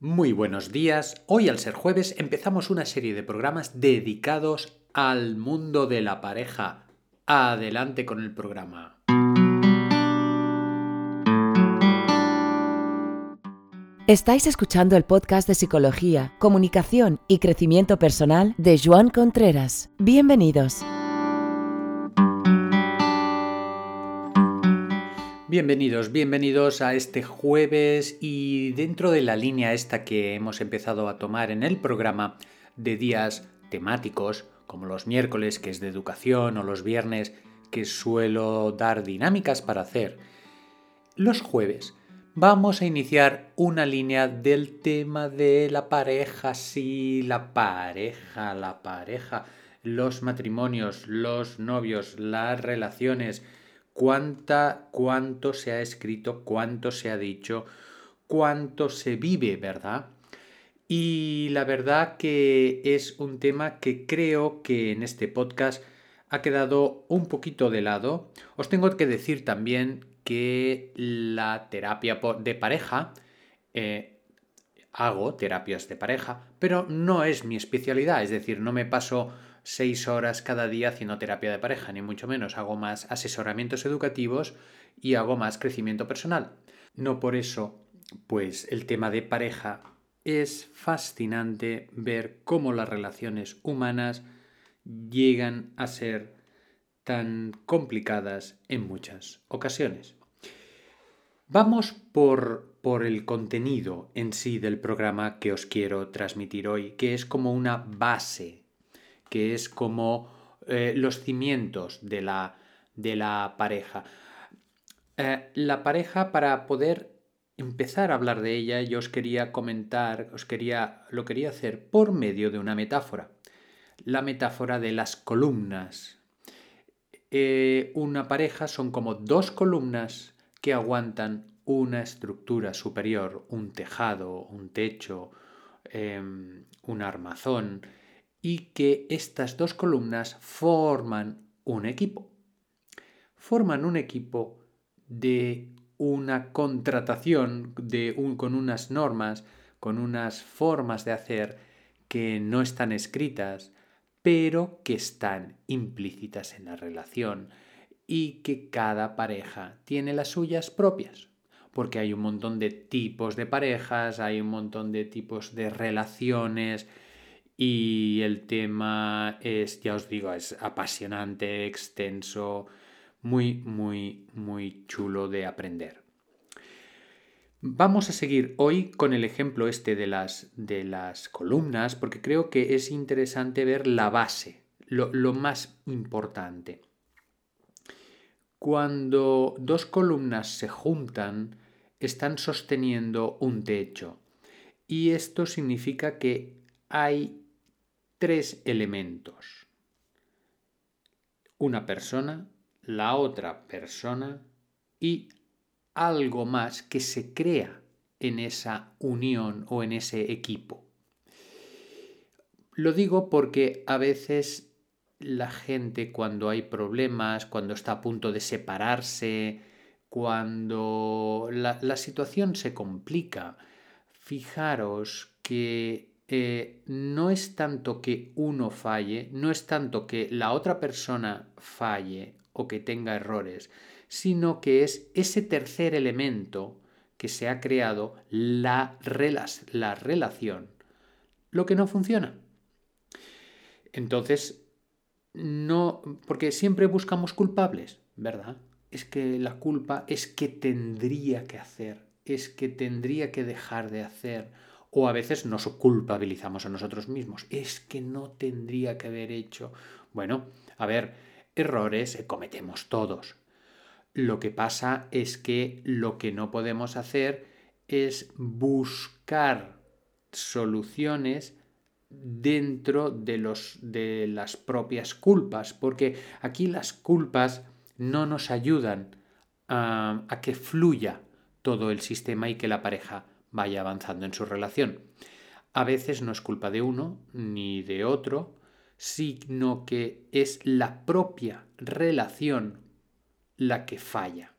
Muy buenos días. Hoy al ser jueves empezamos una serie de programas dedicados al mundo de la pareja. Adelante con el programa. Estáis escuchando el podcast de Psicología, Comunicación y Crecimiento Personal de Joan Contreras. Bienvenidos. Bienvenidos, bienvenidos a este jueves y dentro de la línea esta que hemos empezado a tomar en el programa de días temáticos, como los miércoles que es de educación o los viernes que suelo dar dinámicas para hacer, los jueves vamos a iniciar una línea del tema de la pareja, sí, la pareja, la pareja, los matrimonios, los novios, las relaciones, cuánta, cuánto se ha escrito, cuánto se ha dicho, cuánto se vive, ¿verdad? Y la verdad que es un tema que creo que en este podcast ha quedado un poquito de lado. Os tengo que decir también que la terapia de pareja, eh, hago terapias de pareja, pero no es mi especialidad, es decir, no me paso seis horas cada día haciendo terapia de pareja, ni mucho menos, hago más asesoramientos educativos y hago más crecimiento personal. No por eso, pues el tema de pareja es fascinante ver cómo las relaciones humanas llegan a ser tan complicadas en muchas ocasiones. Vamos por, por el contenido en sí del programa que os quiero transmitir hoy, que es como una base, que es como eh, los cimientos de la, de la pareja. Eh, la pareja, para poder empezar a hablar de ella, yo os quería comentar, os quería, lo quería hacer por medio de una metáfora. La metáfora de las columnas. Eh, una pareja son como dos columnas que aguantan una estructura superior, un tejado, un techo, em, un armazón, y que estas dos columnas forman un equipo. Forman un equipo de una contratación de un, con unas normas, con unas formas de hacer que no están escritas, pero que están implícitas en la relación y que cada pareja tiene las suyas propias, porque hay un montón de tipos de parejas, hay un montón de tipos de relaciones y el tema es, ya os digo, es apasionante, extenso, muy, muy, muy chulo de aprender. Vamos a seguir hoy con el ejemplo este de las, de las columnas, porque creo que es interesante ver la base, lo más importante. Cuando dos columnas se juntan, están sosteniendo un techo. Y esto significa que hay tres elementos. Una persona, la otra persona y algo más que se crea en esa unión o en ese equipo. Lo digo porque a veces la gente cuando hay problemas, cuando está a punto de separarse, cuando la, situación se complica, fijaros que eh, no es tanto que uno falle, no es tanto que la otra persona falle o que tenga errores, sino que es ese tercer elemento que se ha creado, la, la relación, lo que no funciona. Entonces, no, porque siempre buscamos culpables, ¿verdad? Es que la culpa es que tendría que hacer, es que tendría que dejar de hacer, o a veces nos culpabilizamos a nosotros mismos, es que no tendría que haber hecho. Bueno, a ver, errores cometemos todos. Lo que pasa es que lo que no podemos hacer es buscar soluciones dentro de, los, de las propias culpas, porque aquí las culpas no nos ayudan a, a que fluya todo el sistema y que la pareja vaya avanzando en su relación. A veces no es culpa de uno ni de otro, sino que es la propia relación la que falla.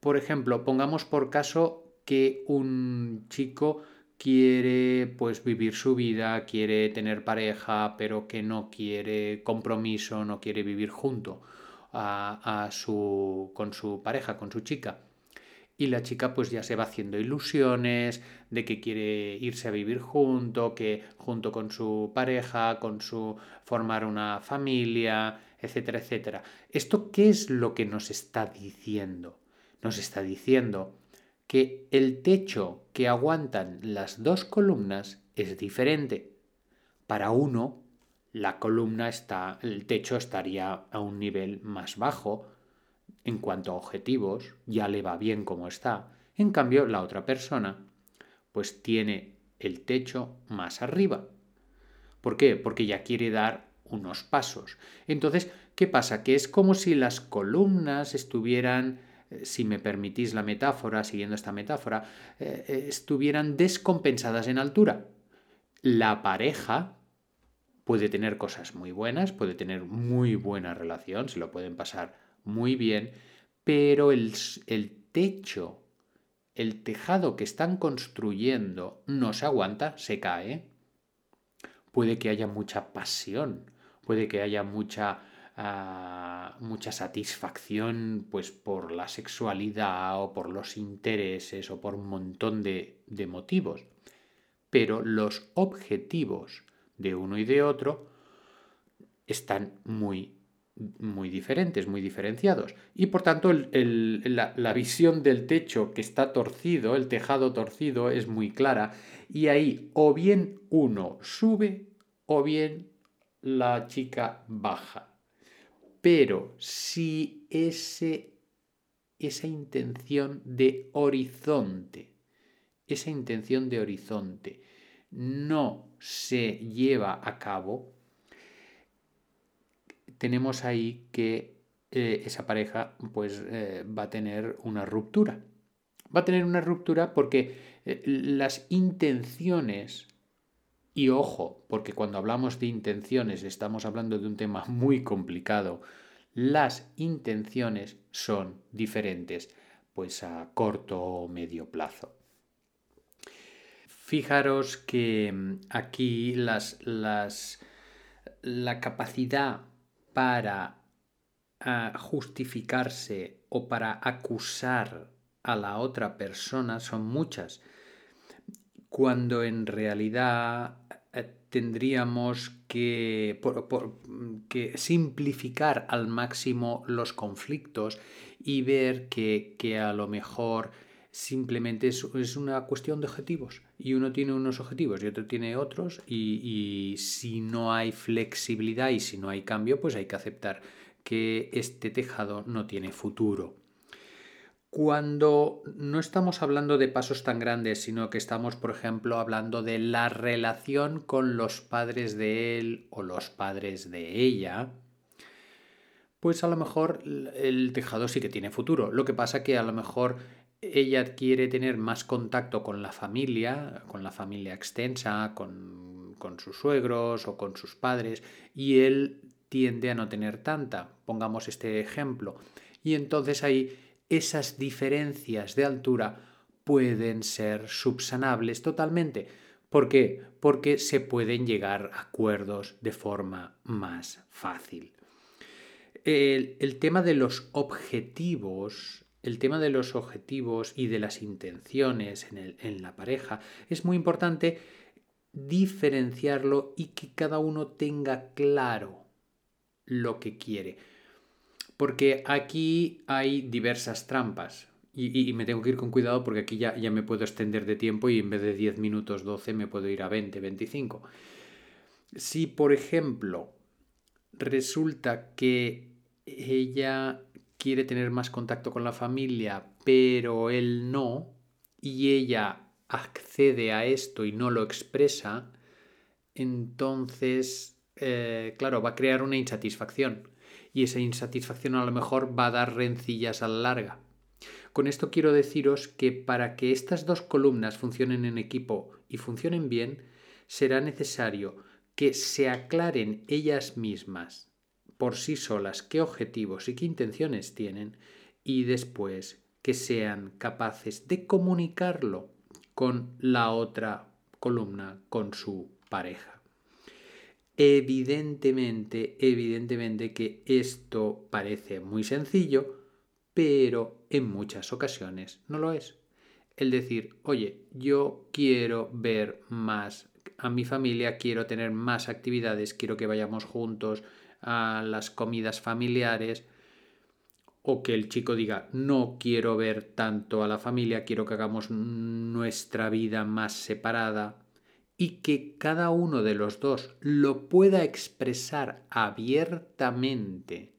Por ejemplo, pongamos por caso que un chico quiere pues vivir su vida, quiere tener pareja, pero que no quiere compromiso, no quiere vivir junto a, su, con su pareja, con su chica. Y la chica pues ya se va haciendo ilusiones de que quiere irse a vivir junto, que junto con su pareja, con su formar una familia, etcétera, etcétera. ¿Esto qué es lo que nos está diciendo? Nos está diciendo que el techo que aguantan las dos columnas es diferente. Para uno, la columna está, el techo estaría a un nivel más bajo en cuanto a objetivos, ya le va bien como está. En cambio, la otra persona, pues tiene el techo más arriba. ¿Por qué? Porque ya quiere dar unos pasos. Entonces, ¿qué pasa? Que es como si las columnas estuvieran eh, si me permitís la metáfora, siguiendo esta metáfora, eh, eh, estuvieran descompensadas en altura. La pareja puede tener cosas muy buenas, puede tener muy buena relación, se lo pueden pasar muy bien, pero el, el techo, el tejado que están construyendo no se aguanta, se cae. Puede que haya mucha pasión, puede que haya mucha mucha satisfacción pues por la sexualidad o por los intereses o por un montón de, de motivos. Pero los objetivos de uno y de otro están muy muy diferentes, muy diferenciados. Y por tanto la, la, visión del techo que está torcido, el tejado torcido, es muy clara. Y ahí o bien uno sube o bien la chica baja. Pero si ese, esa intención de horizonte, esa intención de horizonte no se lleva a cabo, tenemos ahí que eh, esa pareja pues eh, va a tener una ruptura. Va a tener una ruptura porque eh, las intenciones y ojo, porque cuando hablamos de intenciones estamos hablando de un tema muy complicado. Las intenciones son diferentes, pues a corto o medio plazo. Fijaros que mm, aquí las, las, la capacidad para ah, justificarse o para acusar a la otra persona son muchas, cuando en realidad eh, tendríamos que, que, simplificar al máximo los conflictos y ver que, a lo mejor simplemente es, una cuestión de objetivos y uno tiene unos objetivos y otro tiene otros y, y si no hay flexibilidad y si no hay cambio pues hay que aceptar que este tejado no tiene futuro. Cuando no estamos hablando de pasos tan grandes, sino que estamos, por ejemplo, hablando de la relación con los padres de él o los padres de ella, pues a lo mejor el tejado sí que tiene futuro. Lo que pasa que a lo mejor ella quiere tener más contacto con la familia, con la familia extensa, con, con sus suegros o con sus padres, y él tiende a no tener tanta. Pongamos este ejemplo. Y entonces ahí esas diferencias de altura pueden ser subsanables totalmente. ¿Por qué? Porque se pueden llegar a acuerdos de forma más fácil. El, tema de los objetivos, el tema de los objetivos y de las intenciones en, en la pareja es muy importante diferenciarlo y que cada uno tenga claro lo que quiere porque aquí hay diversas trampas. Y, me tengo que ir con cuidado porque aquí ya, ya me puedo extender de tiempo y en vez de 10 minutos 12 me puedo ir a 20, 25. Si, por ejemplo, resulta que ella quiere tener más contacto con la familia, pero él no, y ella accede a esto y no lo expresa, entonces, eh, claro, va a crear una insatisfacción y esa insatisfacción a lo mejor va a dar rencillas a la larga. Con esto quiero deciros que para que estas dos columnas funcionen en equipo y funcionen bien, será necesario que se aclaren ellas mismas por sí solas qué objetivos y qué intenciones tienen y después que sean capaces de comunicarlo con la otra columna con su pareja. Evidentemente, evidentemente que esto parece muy sencillo, pero en muchas ocasiones no lo es. El decir, oye, yo quiero ver más a mi familia, quiero tener más actividades, quiero que vayamos juntos a las comidas familiares, o que el chico diga, no quiero ver tanto a la familia, quiero que hagamos nuestra vida más separada, y que cada uno de los dos lo pueda expresar abiertamente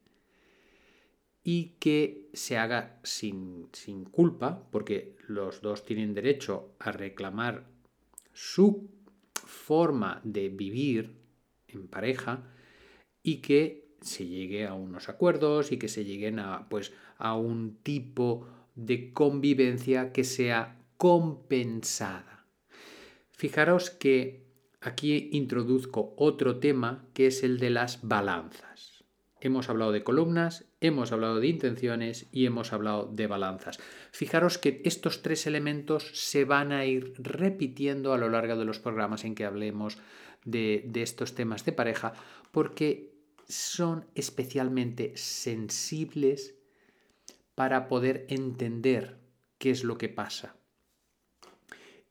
y que se haga sin, sin culpa, porque los dos tienen derecho a reclamar su forma de vivir en pareja y que se llegue a unos acuerdos y que se lleguen a, pues, a un tipo de convivencia que sea compensada. Fijaros que aquí introduzco otro tema que es el de las balanzas. Hemos hablado de columnas, hemos hablado de intenciones y hemos hablado de balanzas. Fijaros que estos tres elementos se van a ir repitiendo a lo largo de los programas en que hablemos de, de estos temas de pareja porque son especialmente sensibles para poder entender qué es lo que pasa.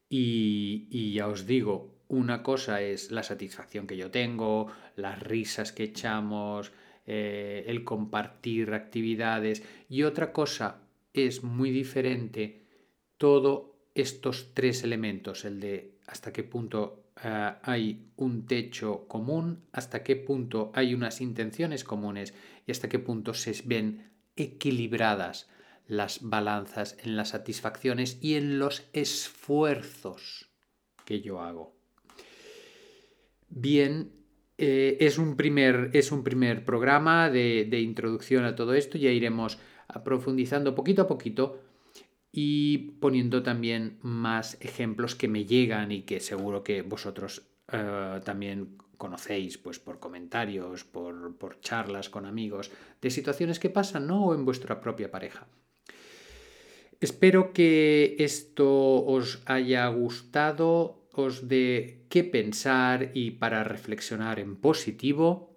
Y, ya os digo, una cosa es la satisfacción que yo tengo, las risas que echamos, eh, el compartir actividades y otra cosa es muy diferente todos estos tres elementos, el de hasta qué punto eh, hay un techo común, hasta qué punto hay unas intenciones comunes y hasta qué punto se ven equilibradas las balanzas en las satisfacciones y en los esfuerzos que yo hago. Bien, eh, es, un primer, es, un primer, programa de, de, introducción a todo esto, ya iremos profundizando poquito a poquito y poniendo también más ejemplos que me llegan y que seguro que vosotros eh, también conocéis pues por comentarios, por, por, charlas con amigos, de situaciones que pasan, ¿no? O en vuestra propia pareja. Espero que esto os haya gustado, os dé qué pensar y para reflexionar en positivo.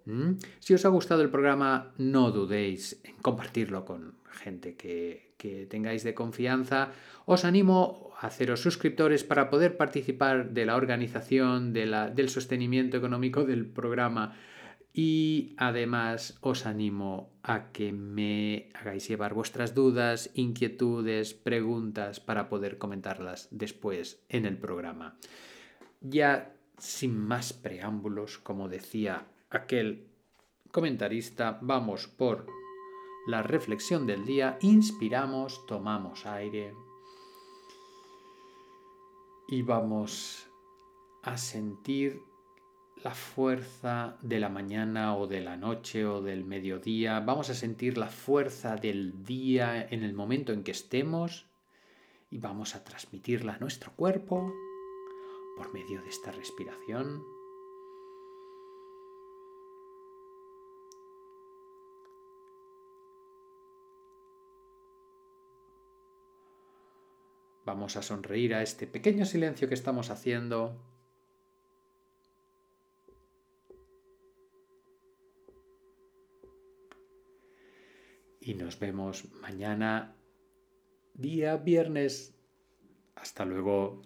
Si os ha gustado el programa, no dudéis en compartirlo con gente que, tengáis de confianza. Os animo a haceros suscriptores para poder participar de la organización, del sostenimiento económico del programa y además os animo a que me hagáis llevar vuestras dudas, inquietudes, preguntas para poder comentarlas después en el programa. Ya sin más preámbulos, como decía aquel comentarista, vamos por la reflexión del día, inspiramos, tomamos aire y vamos a sentir la fuerza de la mañana o de la noche o del mediodía, vamos a sentir la fuerza del día en el momento en que estemos y vamos a transmitirla a nuestro cuerpo por medio de esta respiración. Vamos a sonreír a este pequeño silencio que estamos haciendo y nos vemos mañana, día viernes. Hasta luego.